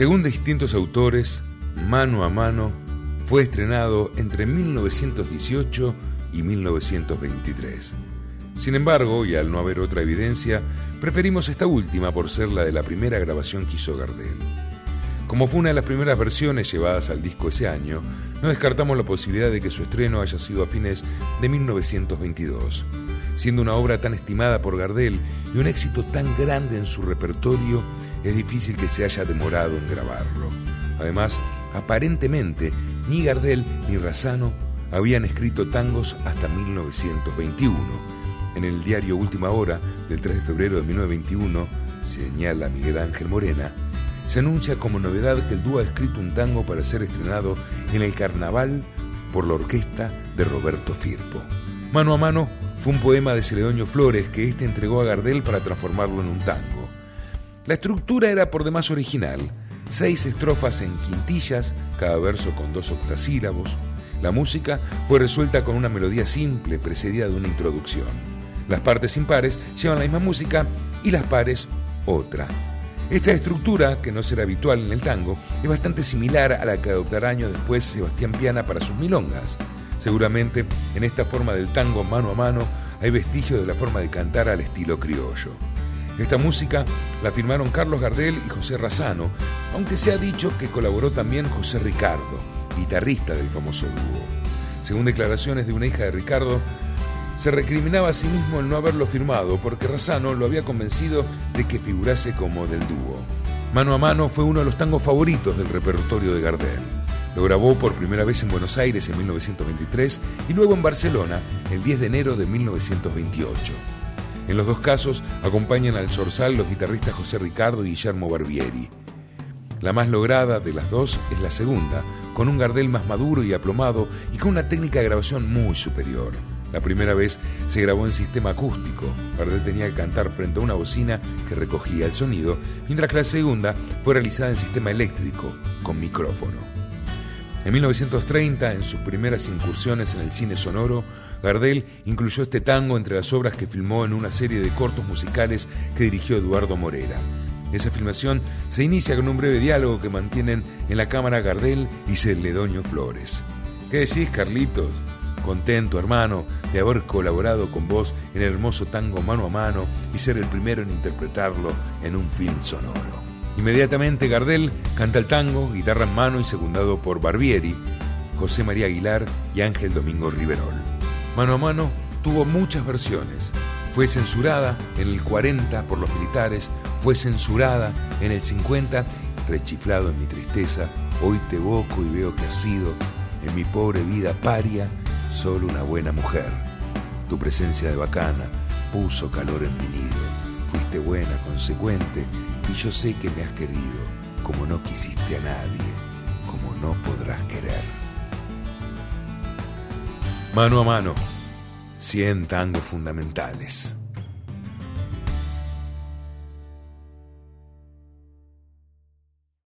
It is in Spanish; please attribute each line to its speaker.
Speaker 1: Según distintos autores, Mano a Mano fue estrenado entre 1918 y 1923. Sin embargo, y al no haber otra evidencia, preferimos esta última por ser la de la primera grabación que hizo Gardel. Como fue una de las primeras versiones llevadas al disco ese año, no descartamos la posibilidad de que su estreno haya sido a fines de 1922. Siendo una obra tan estimada por Gardel y un éxito tan grande en su repertorio, es difícil que se haya demorado en grabarlo. Además, aparentemente, ni Gardel ni Razano habían escrito tangos hasta 1921 en el diario Última Hora del 3 de febrero de 1921, señala Miguel Ángel Morena, se anuncia como novedad que el dúo ha escrito un tango para ser estrenado en el carnaval por la orquesta de Roberto Firpo. Mano a mano fue un poema de Celedonio Flores que éste entregó a Gardel para transformarlo en un tango. La estructura era por demás original, seis estrofas en quintillas, cada verso con dos octasílabos. La música fue resuelta con una melodía simple precedida de una introducción. Las partes impares llevan la misma música y las pares otra. Esta estructura, que no será habitual en el tango, es bastante similar a la que adoptará años después Sebastián Piana para sus milongas. Seguramente en esta forma del tango mano a mano hay vestigios de la forma de cantar al estilo criollo. Esta música la firmaron Carlos Gardel y José Razano, aunque se ha dicho que colaboró también José Ricardo, guitarrista del famoso dúo. Según declaraciones de una hija de Ricardo, se recriminaba a sí mismo el no haberlo firmado porque Razano lo había convencido de que figurase como del dúo. Mano a mano fue uno de los tangos favoritos del repertorio de Gardel. Lo grabó por primera vez en Buenos Aires en 1923 y luego en Barcelona el 10 de enero de 1928. En los dos casos acompañan al Zorzal los guitarristas José Ricardo y Guillermo Barbieri. La más lograda de las dos es la segunda, con un Gardel más maduro y aplomado y con una técnica de grabación muy superior. La primera vez se grabó en sistema acústico. Gardel tenía que cantar frente a una bocina que recogía el sonido, mientras que la segunda fue realizada en sistema eléctrico, con micrófono. En 1930, en sus primeras incursiones en el cine sonoro, Gardel incluyó este tango entre las obras que filmó en una serie de cortos musicales que dirigió Eduardo Morera. Esa filmación se inicia con un breve diálogo que mantienen en la cámara Gardel y Celedonio Flores. ¿Qué decís, Carlitos? Contento, hermano, de haber colaborado con vos en el hermoso tango mano a mano y ser el primero en interpretarlo en un film sonoro. Inmediatamente Gardel canta el tango, guitarra en mano y secundado por Barbieri, José María Aguilar y Ángel Domingo Riverol. Mano a mano tuvo muchas versiones. Fue censurada en el 40 por los militares, fue censurada en el 50, rechiflado en mi tristeza, hoy te evoco y veo que has sido, en mi pobre vida paria, solo una buena mujer. Tu presencia de bacana puso calor en mi nido. Fuiste buena, consecuente, y yo sé que me has querido, como no quisiste a nadie, como no podrás querer. Mano a mano, 100 tangos fundamentales.